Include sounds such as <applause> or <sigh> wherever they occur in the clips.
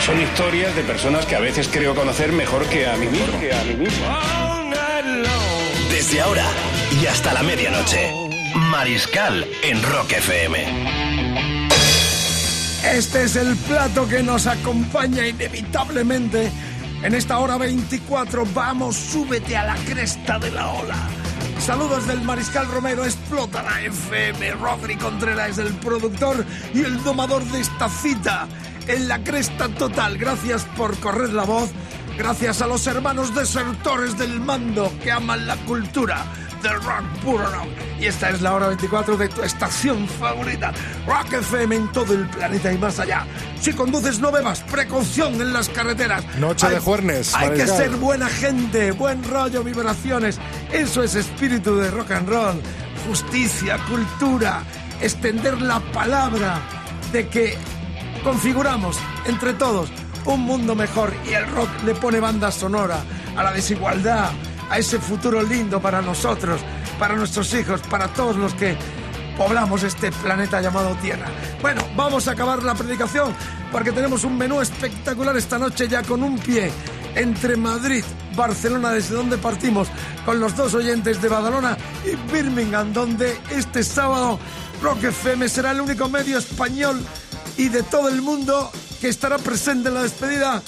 Son historias de personas que a veces creo conocer mejor que a mí mismo. Desde ahora y hasta la medianoche. Mariscal en Rock FM. Este es el plato que nos acompaña inevitablemente en esta hora 24. Vamos, súbete a la cresta de la ola. Saludos del Mariscal Romero, explota la FM. Rodri Contreras es el productor y el domador de esta cita. En la cresta total, gracias por correr la voz. Gracias a los hermanos desertores del mando que aman la cultura del rock puro rock. Y esta es la hora 24 de tu estación favorita, Rock FM en todo el planeta y más allá. Si conduces no bebas, precaución en las carreteras. Noche Hay- de juernes, Hay que ser buena gente, buen rollo, vibraciones. Eso es espíritu de rock and roll. Justicia, cultura, extender la palabra de que configuramos entre todos un mundo mejor y el rock le pone banda sonora a la desigualdad, a ese futuro lindo para nosotros, para nuestros hijos, para todos los que poblamos este planeta llamado Tierra. Bueno, vamos a acabar la predicación porque tenemos un menú espectacular esta noche ya con un pie entre Madrid, Barcelona, desde donde partimos, con los dos oyentes de Badalona y Birmingham, donde este sábado Rock FM será el único medio español y de todo el mundo que estará presente en la despedida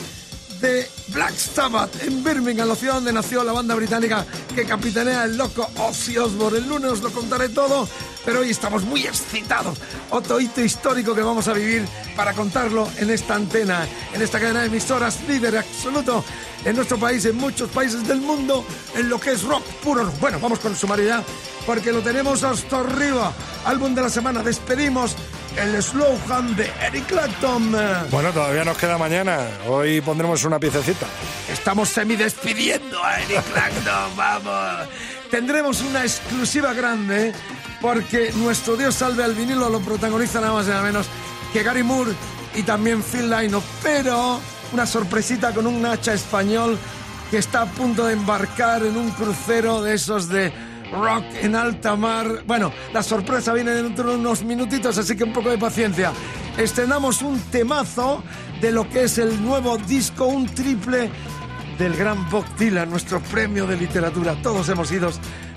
de Black Sabbath en Birmingham, la ciudad donde nació la banda británica que capitanea el loco Ozzy Osbourne. El lunes os lo contaré todo, pero hoy estamos muy excitados. Otro hito histórico que vamos a vivir para contarlo en esta antena, en esta cadena de emisoras líder absoluto en nuestro país, en muchos países del mundo, en lo que es rock puro. Bueno, vamos con el sumario porque lo tenemos hasta arriba. Álbum de la semana, despedimos el Slow Hand de Eric Clapton. Bueno, todavía nos queda mañana. Hoy pondremos una piececita. Estamos semidespidiendo a Eric Clapton, <laughs> vamos. Tendremos una exclusiva grande porque nuestro Dios salve al vinilo lo protagoniza nada más y nada menos que Gary Moore y también Phil Lynott, pero una sorpresita con un hacha español que está a punto de embarcar en un crucero de esos de rock en alta mar. Bueno, la sorpresa viene dentro de unos minutitos, así que un poco de paciencia. Estrenamos un temazo de lo que es el nuevo disco, un triple del gran Bob Dylan, nuestro premio de literatura. Todos hemos ido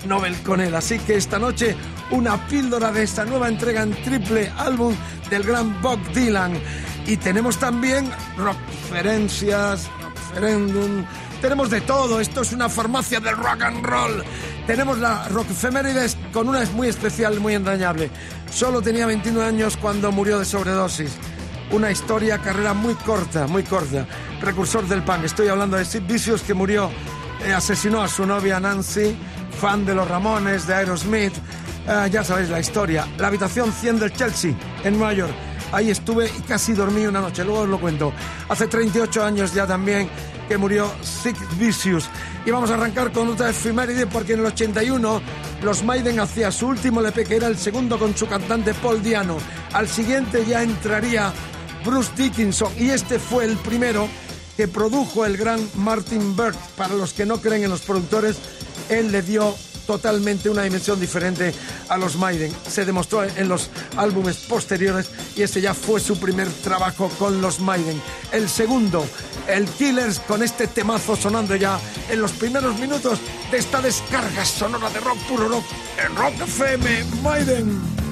Nobel con él. Así que esta noche una píldora de esta nueva entrega en triple álbum del gran Bob Dylan. Y tenemos también referencias, referéndum. Tenemos de todo. Esto es una farmacia del rock and roll. Tenemos la Rock Efemérides con una muy especial, muy entrañable. Solo tenía 21 años cuando murió de sobredosis. Una historia, carrera muy corta, muy corta. Precursor del punk. Estoy hablando de Sid Vicious que murió, eh, asesinó a su novia Nancy, fan de los Ramones, de Aerosmith. Eh, ya sabéis la historia. La habitación 100 del Chelsea, en Nueva York. Ahí estuve y casi dormí una noche, luego os lo cuento. Hace 38 años ya también que murió Sid Vicious. Y vamos a arrancar con otra efeméride porque en el 81 los Maiden hacía su último LP que era el segundo con su cantante Paul Diano. Al siguiente ya entraría Bruce Dickinson y este fue el primero que produjo el gran Martin Bird. Para los que no creen en los productores, él le dio totalmente una dimensión diferente a los Maiden. Se demostró en los álbumes posteriores y este ya fue su primer trabajo con los Maiden. El segundo, el Killers, con este temazo sonando ya en los primeros minutos de esta descarga sonora de rock puro rock en Rock FM Maiden.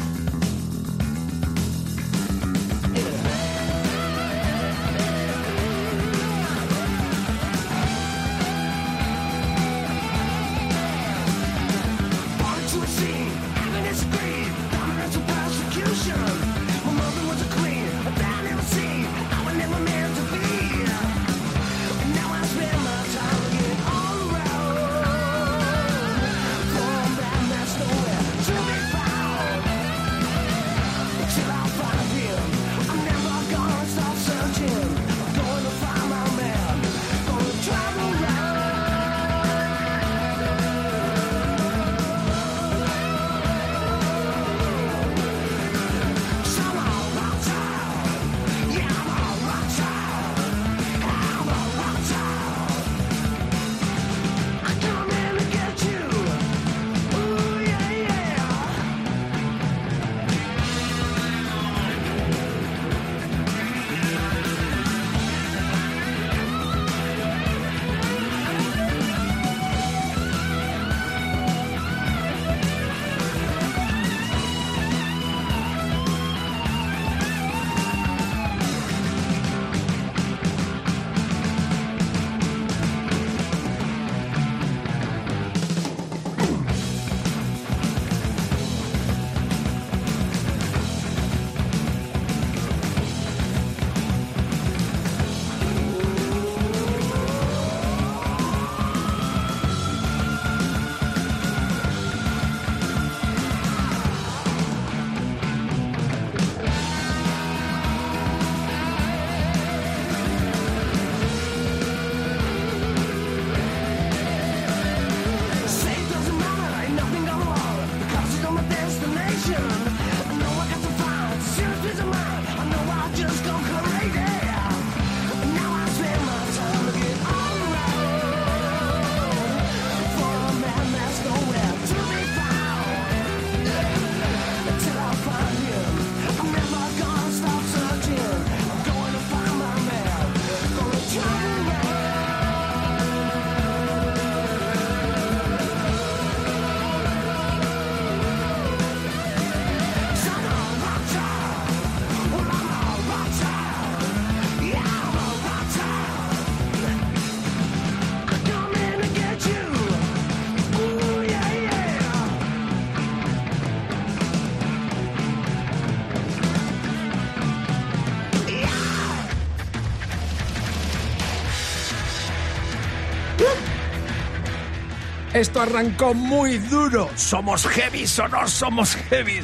Esto arrancó muy duro. ¿Somos heavy o no somos heavy?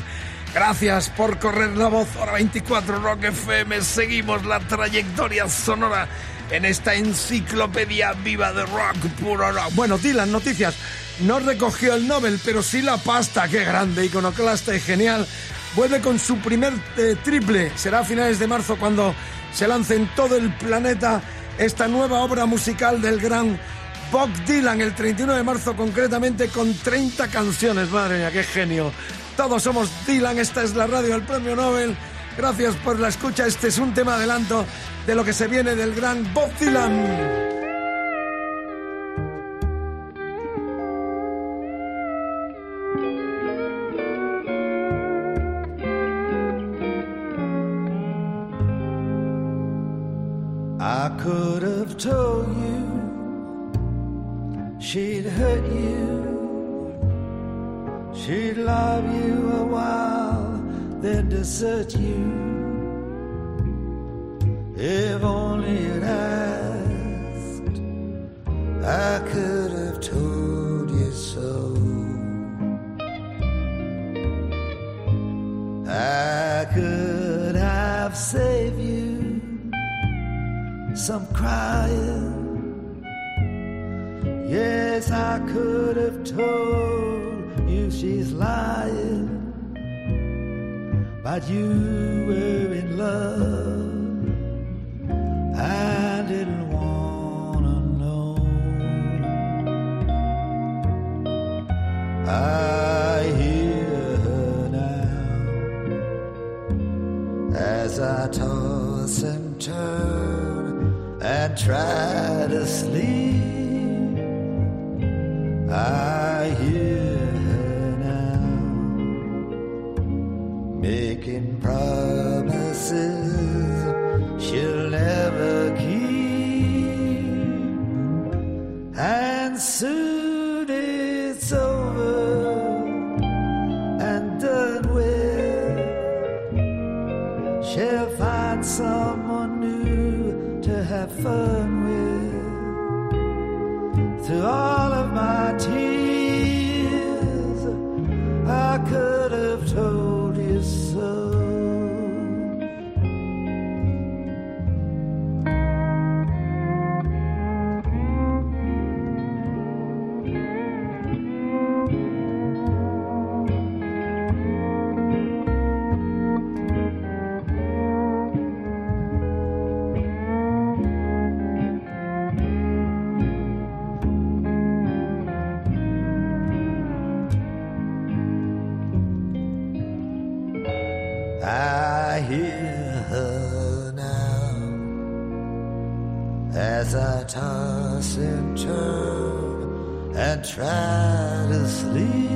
Gracias por correr la voz. Hora 24 Rock FM. Seguimos la trayectoria sonora en esta enciclopedia viva de rock puro rock. Bueno, Dylan, noticias. No recogió el Nobel, pero sí la pasta. Qué grande, iconoclasta y genial. Vuelve con su primer eh, triple. Será a finales de marzo cuando se lance en todo el planeta esta nueva obra musical del gran Bob Dylan, el 31 de marzo concretamente, con 30 canciones. Madre mía, qué genio. Todos somos Dylan, esta es la radio del Premio Nobel. Gracias por la escucha. Este es un tema adelanto de lo que se viene del gran Bob Dylan. She'd hurt you, she'd love you a while, then desert you. If only you'd asked, I could have told you so. I could have saved you some crying. Yes, I could have told you she's lying, but you were in love. I didn't wanna know. I hear her now as I toss and turn and try to sleep. I I hear her now as I toss and turn and try to sleep.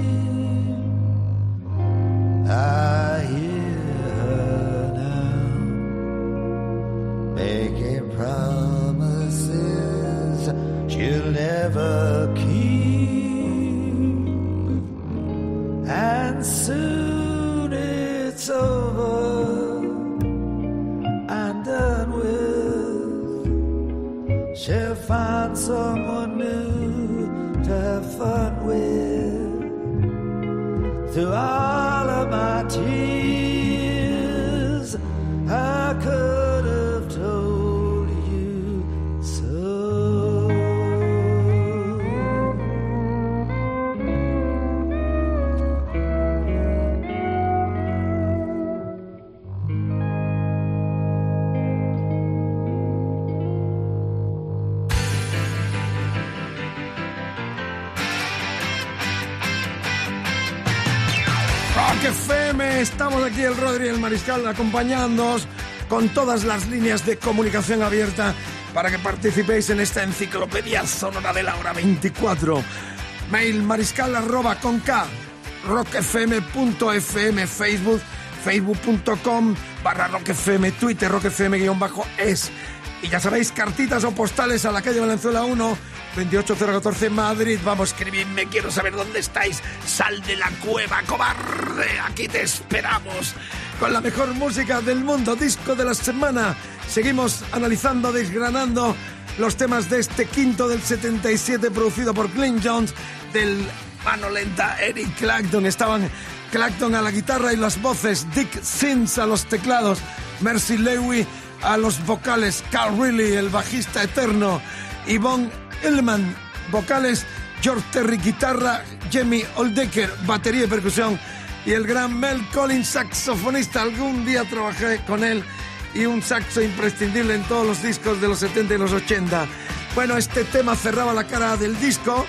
I estamos aquí el Rodri y el Mariscal acompañándoos con todas las líneas de comunicación abierta para que participéis en esta enciclopedia sonora de la hora 24. Mail mariscal arroba con K, rockfm.fm, Facebook, facebook.com barra rockfm, Twitter rockfm guion bajo es. Y ya sabéis, cartitas o postales a la calle Valenzuela 1, 28014 Madrid. Vamos, escribidme, quiero saber dónde estáis. Sal de la cueva, cobarde. Aquí te esperamos. Con la mejor música del mundo, disco de la semana. Seguimos analizando, desgranando los temas de este quinto del 77 producido por Clint Jones del mano lenta Eric Clapton. Estaban Clapton a la guitarra y las voces, Dick Sims a los teclados, Mercy Lewy a los vocales, Carl Riley, el bajista eterno, Yvonne Illman, vocales, George Terry, guitarra, Jamie Oldecker, batería y percusión, y el gran Mel Collins, saxofonista. Algún día trabajé con él y un saxo imprescindible en todos los discos de los 70 y los 80. Bueno, este tema cerraba la cara del disco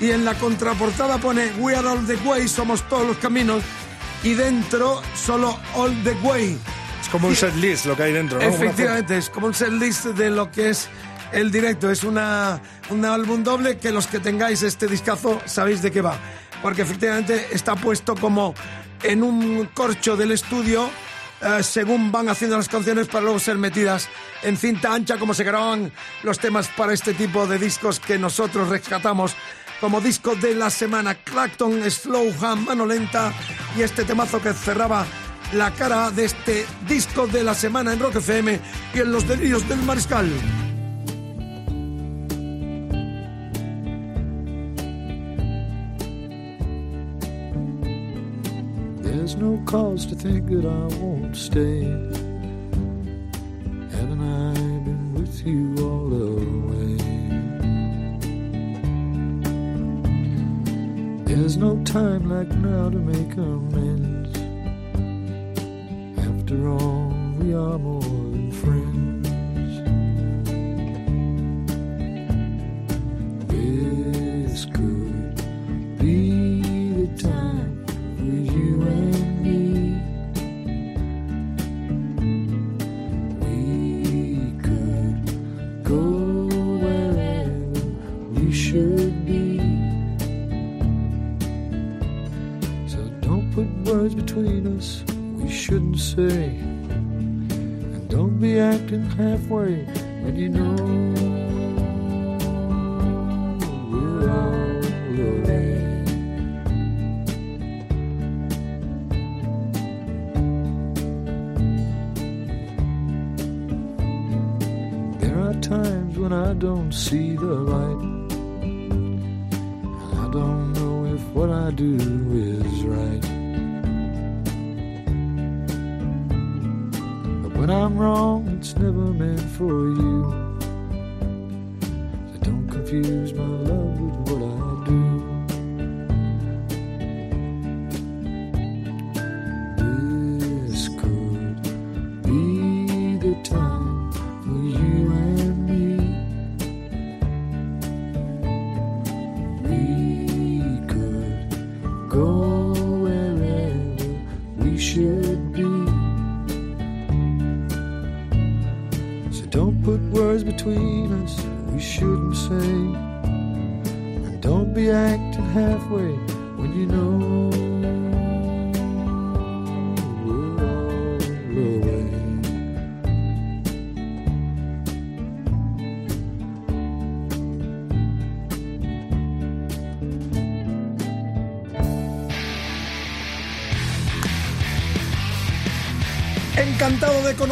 y en la contraportada pone We are all the way, somos todos los caminos, y dentro solo all the way. Es como un set list lo que hay dentro, ¿no? Efectivamente, es como un set list de lo que es el directo. Es una, un álbum doble que los que tengáis este discazo sabéis de qué va. Porque efectivamente está puesto como en un corcho del estudio eh, según van haciendo las canciones para luego ser metidas en cinta ancha como se graban los temas para este tipo de discos que nosotros rescatamos como disco de la semana Clacton Slow Mano Lenta y este temazo que cerraba la cara de este disco de la semana en Rock FM y en los delirios del mariscal. There's no cause to think that I won't stay. Haven't I been with you There's no time like now to make amends. After all, we are more Wrong, it's never meant for you. So don't confuse my love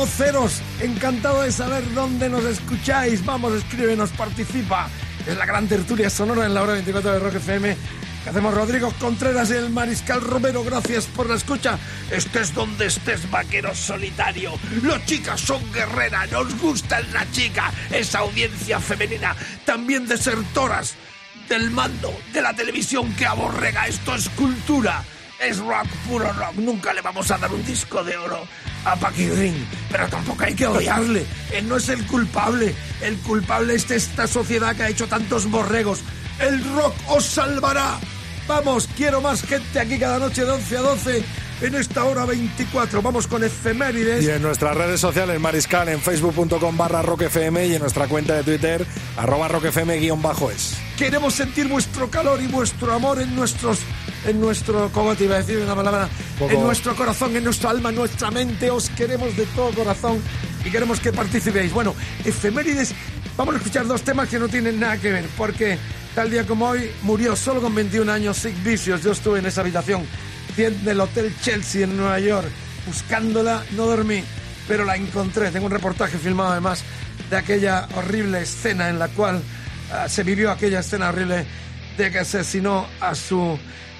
Conoceros, encantado de saber dónde nos escucháis. Vamos, escríbenos, participa. Es la gran tertulia sonora en la hora 24 de Rock FM. Que hacemos Rodrigo Contreras y el Mariscal Romero. Gracias por la escucha. Estés donde estés, vaquero solitario. Las chicas son guerreras, nos gusta la chica, esa audiencia femenina. También desertoras del mando de la televisión que aborrega. Esto es cultura. Es rock, puro rock. Nunca le vamos a dar un disco de oro a Green. Pero tampoco hay que odiarle. Él no es el culpable. El culpable es esta sociedad que ha hecho tantos borregos. El rock os salvará. Vamos, quiero más gente aquí cada noche de 11 a 12 en esta hora 24. Vamos con efemérides. Y en nuestras redes sociales, Mariscal, en facebook.com barra rockfm y en nuestra cuenta de Twitter, arroba rockfm guion bajo es. Queremos sentir vuestro calor y vuestro amor en nuestros, en nuestro, ¿cómo te iba a decir una palabra? Poco- En nuestro corazón, en nuestra alma, en nuestra mente. Os queremos de todo corazón y queremos que participéis. Bueno, efemérides, vamos a escuchar dos temas que no tienen nada que ver, porque tal día como hoy murió solo con 21 años Sid Vicious. Yo estuve en esa habitación del Hotel Chelsea en Nueva York, buscándola, no dormí, pero la encontré. Tengo un reportaje filmado además de aquella horrible escena en la cual ah, se vivió aquella escena horrible de que asesinó a su,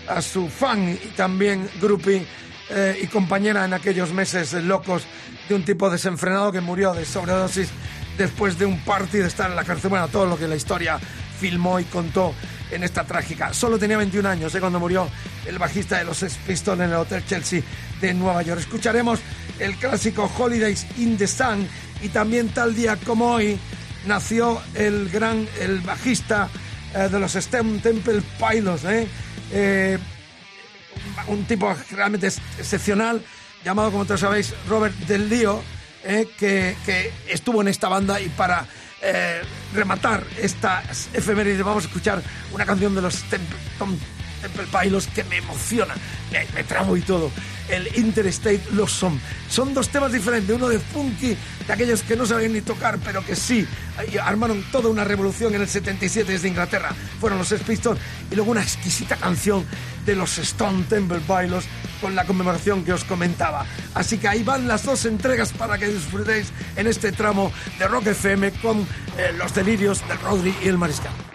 a su fan y también groupie eh, y compañera en aquellos meses locos de un tipo desenfrenado que murió de sobredosis después de un party de estar en la cárcel. Bueno, todo lo que la historia filmó y contó en esta trágica. Solo tenía 21 años ¿eh? cuando murió el bajista de los Pistols en el Hotel Chelsea de Nueva York. Escucharemos el clásico Holidays in the Sun y también tal día como hoy nació el gran el bajista eh, de los STEM Temple Pilots, ¿eh? Eh, un tipo realmente ex- excepcional llamado como todos sabéis Robert Del Lío eh, que, que estuvo en esta banda y para eh, rematar estas efemérides vamos a escuchar una canción de los Tom- Temple Pilots que me emociona, me, me tramo y todo. El Interstate Los Son. Son dos temas diferentes, uno de funky, de aquellos que no sabían ni tocar, pero que sí, armaron toda una revolución en el 77 desde Inglaterra. Fueron los Sex y luego una exquisita canción de los Stone Temple Pilots con la conmemoración que os comentaba. Así que ahí van las dos entregas para que disfrutéis en este tramo de Rock FM con eh, los delirios del Rodri y el Mariscal.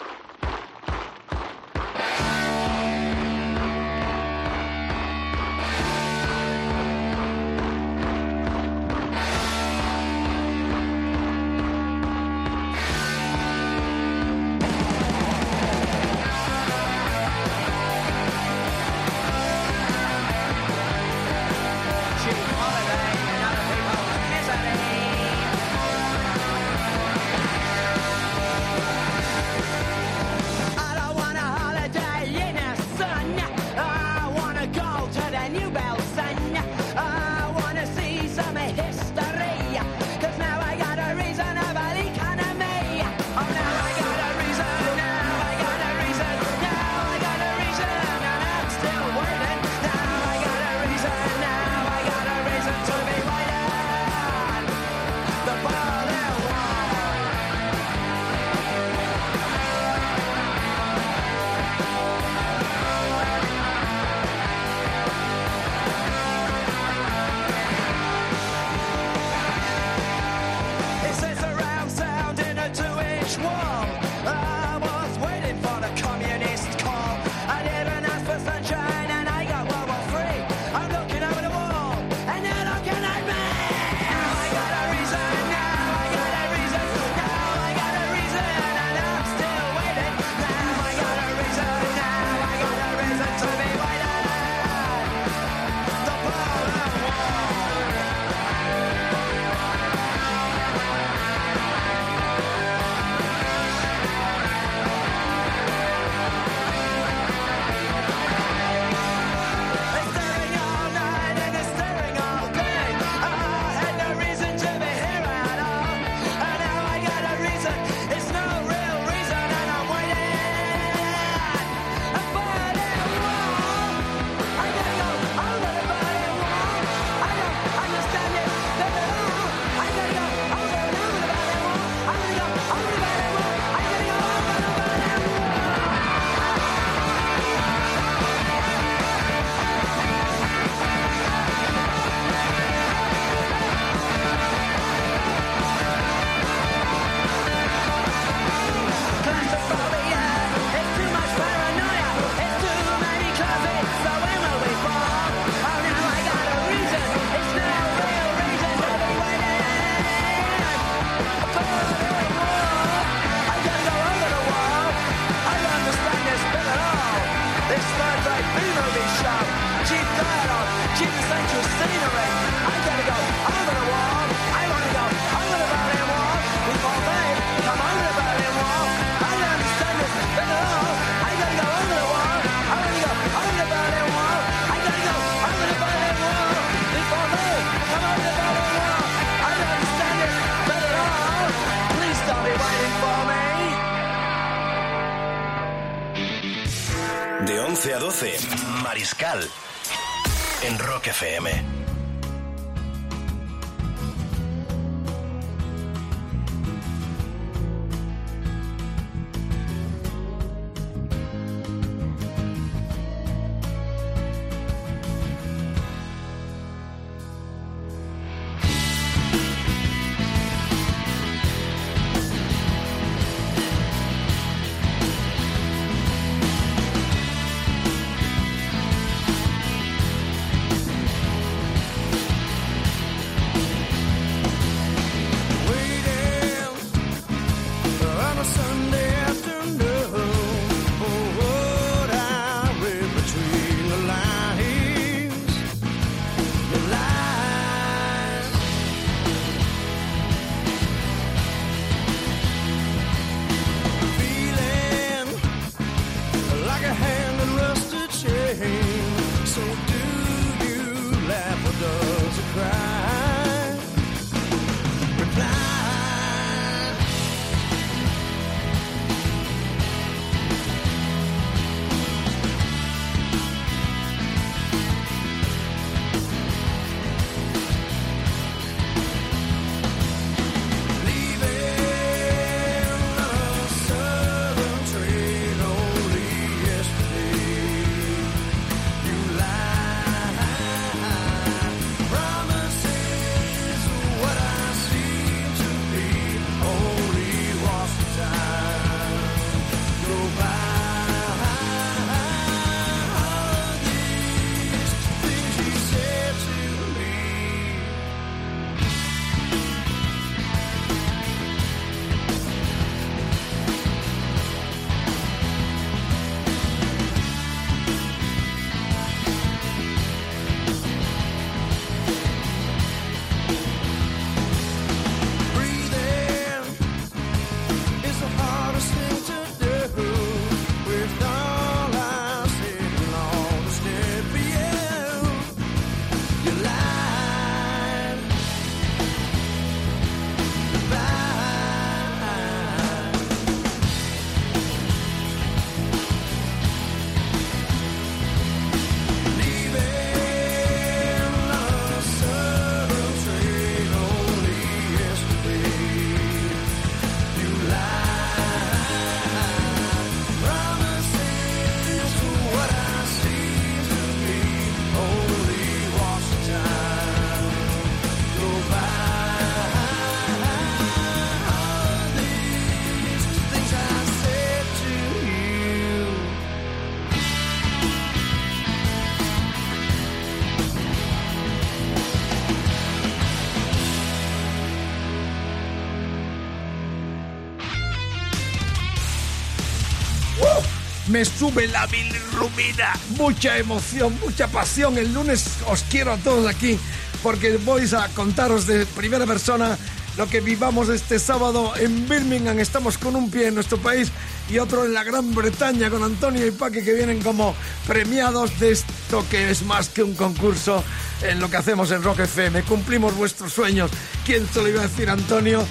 Sube la bilirrubina, mucha emoción, mucha pasión. El lunes os quiero a todos aquí porque voy a contaros de primera persona lo que vivamos este sábado en Birmingham. Estamos con un pie en nuestro país y otro en la Gran Bretaña con Antonio y Paque que vienen como premiados de esto que es más que un concurso en lo que hacemos en Rock FM. Cumplimos vuestros sueños. ¿Quién se lo iba a decir, Antonio?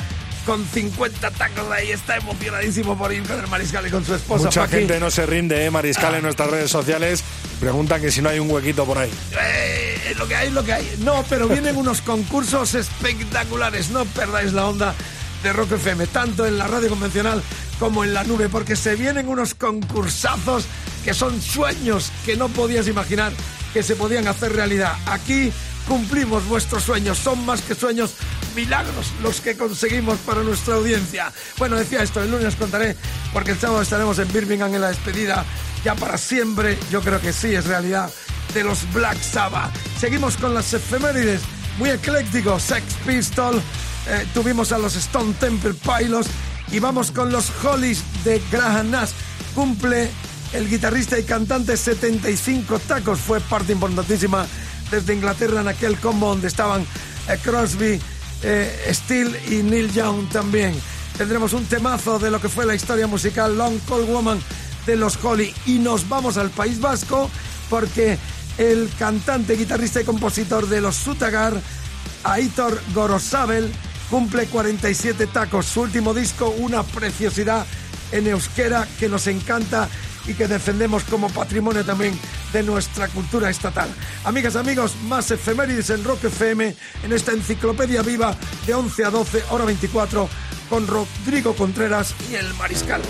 Con 50 tacos ahí, está emocionadísimo por ir con el mariscal y con su esposa. Mucha Paqui. gente no se rinde, ¿eh? Mariscal, en nuestras redes sociales. Preguntan que si no hay un huequito por ahí. Eh, lo que hay, lo que hay. No, pero vienen unos concursos espectaculares. No perdáis la onda de Rock FM, tanto en la radio convencional como en la nube, porque se vienen unos concursazos que son sueños que no podías imaginar que se podían hacer realidad. Aquí cumplimos vuestros sueños, son más que sueños, milagros los que conseguimos para nuestra audiencia. Bueno, decía esto, el lunes contaré, porque el sábado estaremos en Birmingham en la despedida, ya para siempre, yo creo que sí, es realidad, de los Black Sabbath. Seguimos con las efemérides, muy eclécticos, Sex Pistol, eh, tuvimos a los Stone Temple Pilots y vamos con los Hollies de Graham Nash. Cumple el guitarrista y cantante 75 tacos, fue parte importantísima desde Inglaterra en aquel combo donde estaban eh, Crosby, eh, y Neil Young también. Tendremos un temazo de lo que fue la historia musical Long Cold Woman de los Holly y nos vamos al País Vasco porque el cantante, guitarrista y compositor de los Sutagar, Aitor Gorosabel, cumple 47 tacos. Su último disco, una preciosidad en euskera que nos encanta y que defendemos como patrimonio también de nuestra cultura estatal. Amigas, amigos, más efemérides en Rock FM en esta enciclopedia viva de 11 a 12, hora 24, con Rodrigo Contreras y el Mariscal.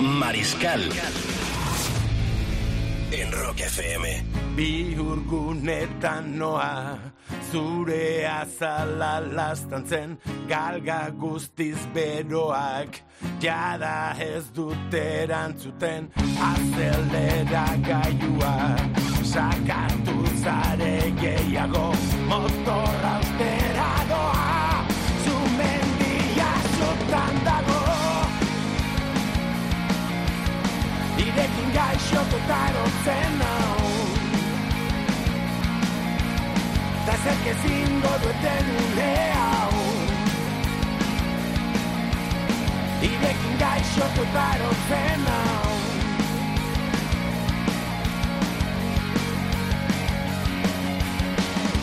Mariscal en Rock FM. Bihurgunetan noa Zure azala lastantzen Galga guztiz beroak Jada ez dut erantzuten Azelera gaiua Sakatu zare gehiago Motorra ustera should go title and now Das hat gesehen du te nie aun y we can guys should go title and now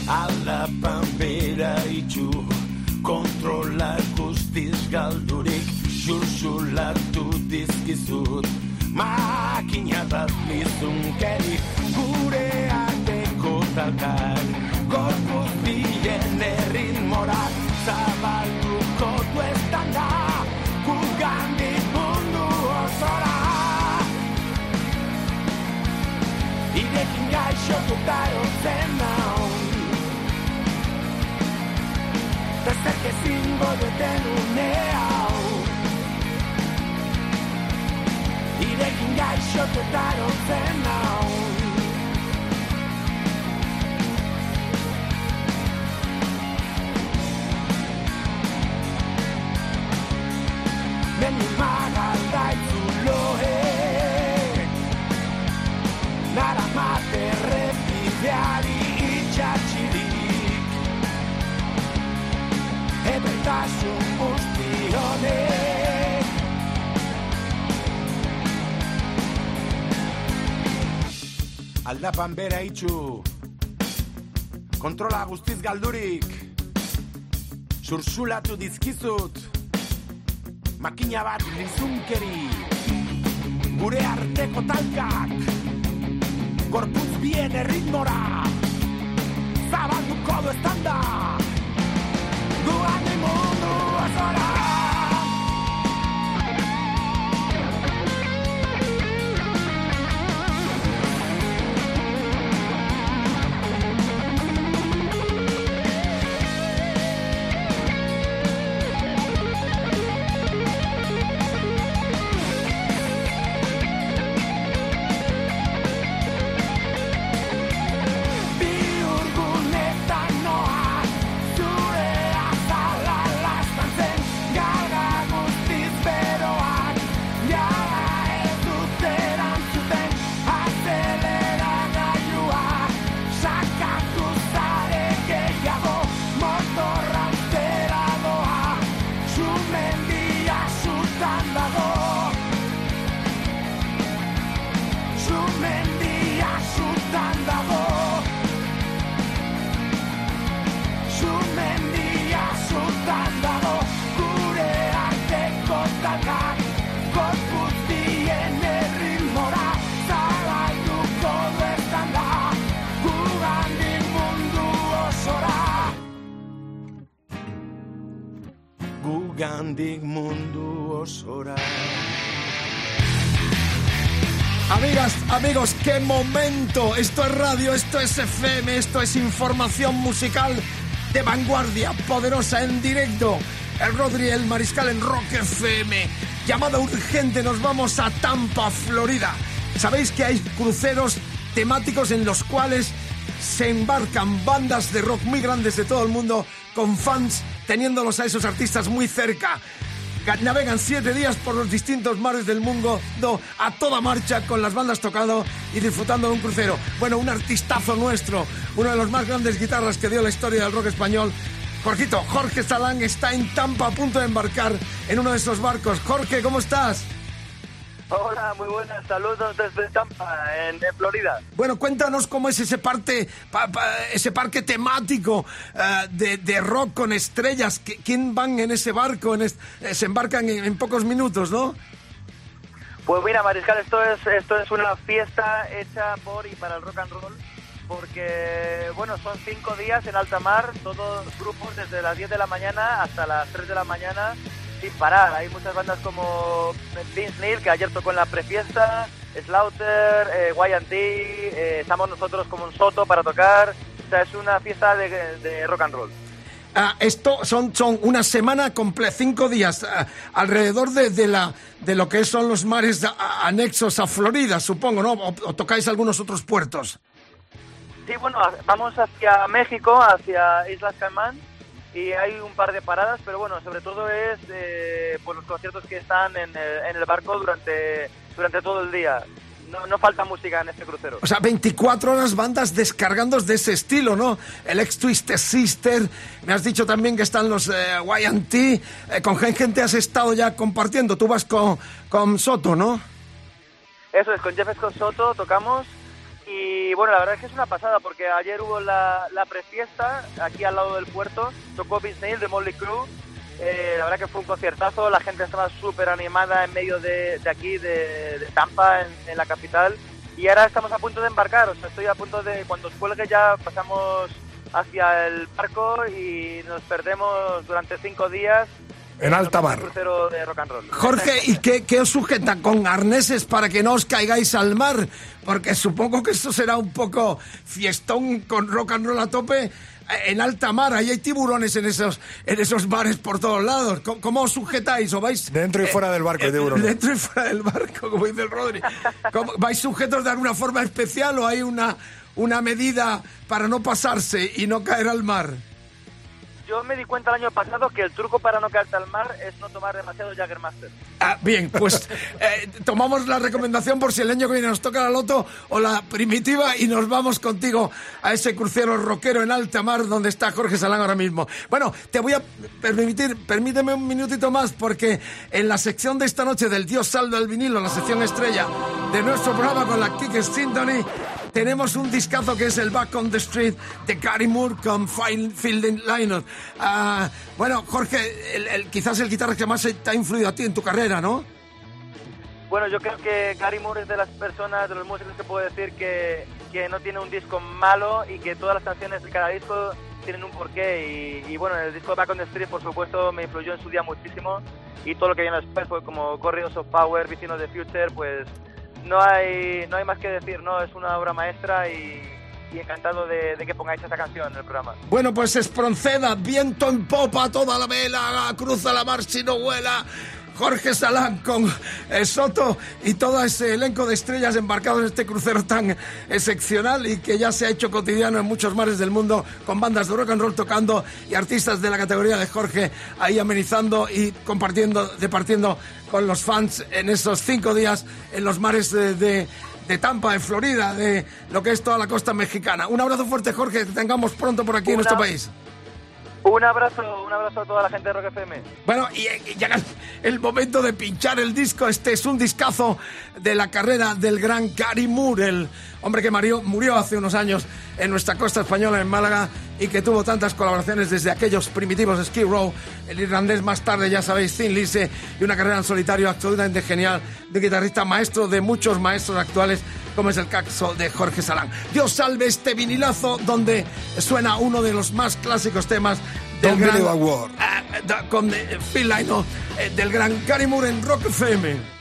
I love bambila y chu controlar costes gal duric sursu Makina bat lizunkeri Gure ateko talkak Gorpuz bilen erritmora Zabalduko du estanda Gugandik mundu osora. Irekin gaixotuta erotzen nau. Da zer que Nirekin can guys hau the titles and Nara mate repideari itxatxirik Ebertasun he Nada Aldapan bera itxu. Kontrola guztiz galdurik. Sursulatu dizkizut. Makina bat lizunkeri. Gure arteko talkak. Gorputz bien erritmora. Zabalduko du estanda. Guan mundu azora momento. Esto es radio, esto es FM, esto es información musical de vanguardia, poderosa en directo. El Rodri, el Mariscal en Rock FM. Llamada urgente, nos vamos a Tampa, Florida. Sabéis que hay cruceros temáticos en los cuales se embarcan bandas de rock muy grandes de todo el mundo con fans teniéndolos a esos artistas muy cerca. Ga- Navegan siete días por los distintos mares del mundo do- a toda marcha con las bandas tocando y disfrutando de un crucero. Bueno, un artistazo nuestro, uno de los más grandes guitarras que dio la historia del rock español. Jorgito, Jorge Salán está en Tampa a punto de embarcar en uno de esos barcos. Jorge, ¿cómo estás? Hola, muy buenas, saludos desde Tampa, en, en Florida. Bueno, cuéntanos cómo es ese parte, pa- pa- ese parque temático eh, de, de rock con estrellas. ¿Qui- ¿Quién van en ese barco? En es- eh, se embarcan en, en pocos minutos, ¿no? Pues mira, Mariscal, esto es, esto es una fiesta hecha por y para el rock and roll, porque, bueno, son cinco días en alta mar, todos grupos desde las 10 de la mañana hasta las 3 de la mañana, sin parar. Hay muchas bandas como Vince Neil, que ayer tocó en la prefiesta, Slaughter, eh, YT, eh, estamos nosotros como un soto para tocar. O sea, es una fiesta de, de rock and roll. Ah, esto son, son una semana completa, cinco días ah, alrededor de, de la, de lo que son los mares a- anexos a Florida, supongo, ¿no? O, o tocáis algunos otros puertos. Sí, bueno, vamos hacia México, hacia Islas Caimán, y hay un par de paradas, pero bueno, sobre todo es eh, por los conciertos que están en el, en el barco durante, durante todo el día. No, no falta música en este crucero. O sea, 24 horas bandas descargando de ese estilo, ¿no? El ex Twisted Sister, me has dicho también que están los eh, YT, eh, con qué gente has estado ya compartiendo. Tú vas con, con Soto, ¿no? Eso es, con Jeff Scott Soto tocamos y bueno, la verdad es que es una pasada porque ayer hubo la, la prefiesta aquí al lado del puerto, tocó Vince Neil de Molly Crew, eh, la verdad que fue un conciertazo, la gente estaba súper animada en medio de, de aquí, de, de Tampa, en, en la capital. Y ahora estamos a punto de embarcar, o sea, estoy a punto de, cuando os cuelgue ya pasamos hacia el barco y nos perdemos durante cinco días En alta un mar. crucero de rock and roll. Jorge, ¿y qué, qué os sujeta con arneses para que no os caigáis al mar? Porque supongo que esto será un poco fiestón con rock and roll a tope eh, en alta mar. Ahí hay tiburones en esos, en esos mares por todos lados. ¿Cómo, cómo os sujetáis? ¿O vais Dentro y fuera del barco hay tiburones. Dentro y fuera del barco, como dice el Rodri. ¿Cómo- ¿Vais sujetos de alguna forma especial o hay una, una medida para no pasarse y no caer al mar? Yo me di cuenta el año pasado que el truco para no caerte al mar es no tomar demasiado Jaggermaster. Ah, bien, pues eh, tomamos la recomendación por si el año que viene nos toca la loto o la primitiva y nos vamos contigo a ese crucero rockero en alta mar donde está Jorge Salán ahora mismo. Bueno, te voy a permitir, permíteme un minutito más porque en la sección de esta noche del Dios saldo al vinilo, la sección estrella de nuestro programa con la Kick Symphony, tenemos un discazo que es el Back on the Street de Gary Moore con Phil Field Liner. Ah, bueno, Jorge, el- el- quizás el guitarra que más te ha influido a ti en tu carrera, ¿no? Bueno, yo creo que Gary Moore es de las personas, de los músicos que puedo decir que, que no tiene un disco malo y que todas las canciones de cada disco tienen un porqué. Y, y bueno, el disco de Back on the Street, por supuesto, me influyó en su día muchísimo. Y todo lo que viene después, fue como Corridos of Power, Vecinos de Future, pues no hay, no hay más que decir, ¿no? Es una obra maestra y, y encantado de, de que pongáis esta canción en el programa. Bueno, pues Espronceda, viento en popa, toda la vela, cruza la mar si no vuela. Jorge Salán con eh, Soto y todo ese elenco de estrellas embarcados en este crucero tan excepcional y que ya se ha hecho cotidiano en muchos mares del mundo con bandas de rock and roll tocando y artistas de la categoría de Jorge ahí amenizando y compartiendo, departiendo con los fans en esos cinco días en los mares de, de- de Tampa, en Florida, de lo que es toda la costa mexicana. Un abrazo fuerte, Jorge, que te tengamos pronto por aquí en nuestro país. Un abrazo, un abrazo a toda la gente de Rock FM. Bueno, y, y llega el momento de pinchar el disco. Este es un discazo de la carrera del gran Gary Moore, hombre que murió, murió hace unos años en nuestra costa española, en Málaga, y que tuvo tantas colaboraciones desde aquellos primitivos Skid Row, el irlandés más tarde, ya sabéis, Thin Lizzy, y una carrera en solitario absolutamente genial de guitarrista maestro de muchos maestros actuales, como es el caso de Jorge Salán. Dios salve este vinilazo donde suena uno de los más clásicos temas del gran da- con eh, Phil Lynott, eh, del gran Gary Moore en Rock FM.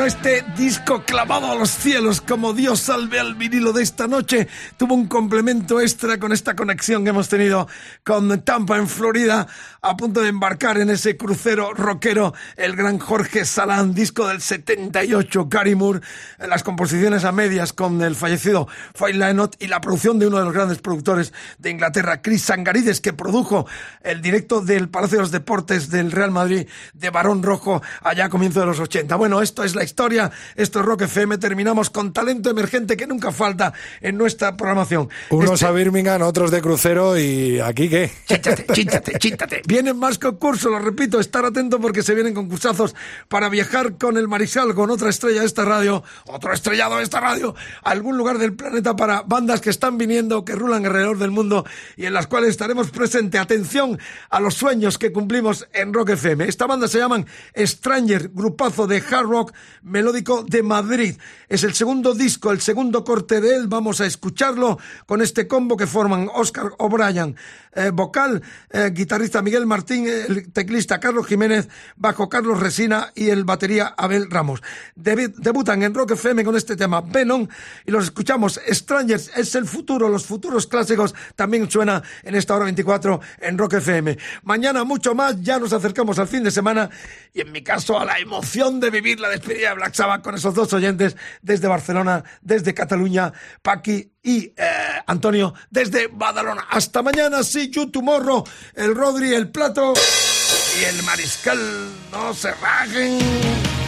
Bueno, este disco clavado a los cielos, como Dios salve al vinilo de esta noche, tuvo un complemento extra con esta conexión que hemos tenido con Tampa en Florida, a punto de embarcar en ese crucero rockero, el gran Jorge Salán, disco del 78, Gary Moore, las composiciones a medias con el fallecido Foy Lynott y la producción de uno de los grandes productores de Inglaterra, Chris Sangarides, que produjo el directo del Palacio de los Deportes del Real Madrid de Barón Rojo allá a comienzos de los 80. Bueno, esto es la historia, esto es Rock FM, terminamos con talento emergente que nunca falta en nuestra programación. Unos Este- a Birmingham, otros de crucero y aquí qué. Chíchate, chíchate, chíchate. <laughs> Vienen más concursos, lo repito, estar atento porque se vienen concursazos para viajar con el Mariscal, con otra estrella de esta radio, otro estrellado de esta radio, a algún lugar del planeta para bandas que están viniendo, que rulan alrededor del mundo y en las cuales estaremos presentes. Atención a los sueños que cumplimos en Rock FM. Esta banda se llaman Stranger, grupazo de hard rock melódico de Madrid. Es el segundo disco, el segundo corte de él. Vamos a escucharlo con este combo que forman Oscar O'Brien, eh, vocal, eh, guitarrista Miguel Martín, el teclista Carlos Jiménez, bajo Carlos Resina y el batería Abel Ramos. Debutan en Rock FM con este tema Venom y los escuchamos. Strangers es el futuro, los futuros clásicos también suena en esta hora 24 en Rock FM. Mañana mucho más, ya nos acercamos al fin de semana y en mi caso a la emoción de vivir la despedida Black Sabbath con esos dos oyentes desde Barcelona, desde Cataluña, Paqui y eh, Antonio desde Badalona. Hasta mañana, sí, you tomorrow, el Rodri, el Plato y el Mariscal. No se rajen.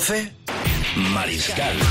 12, Mariscal.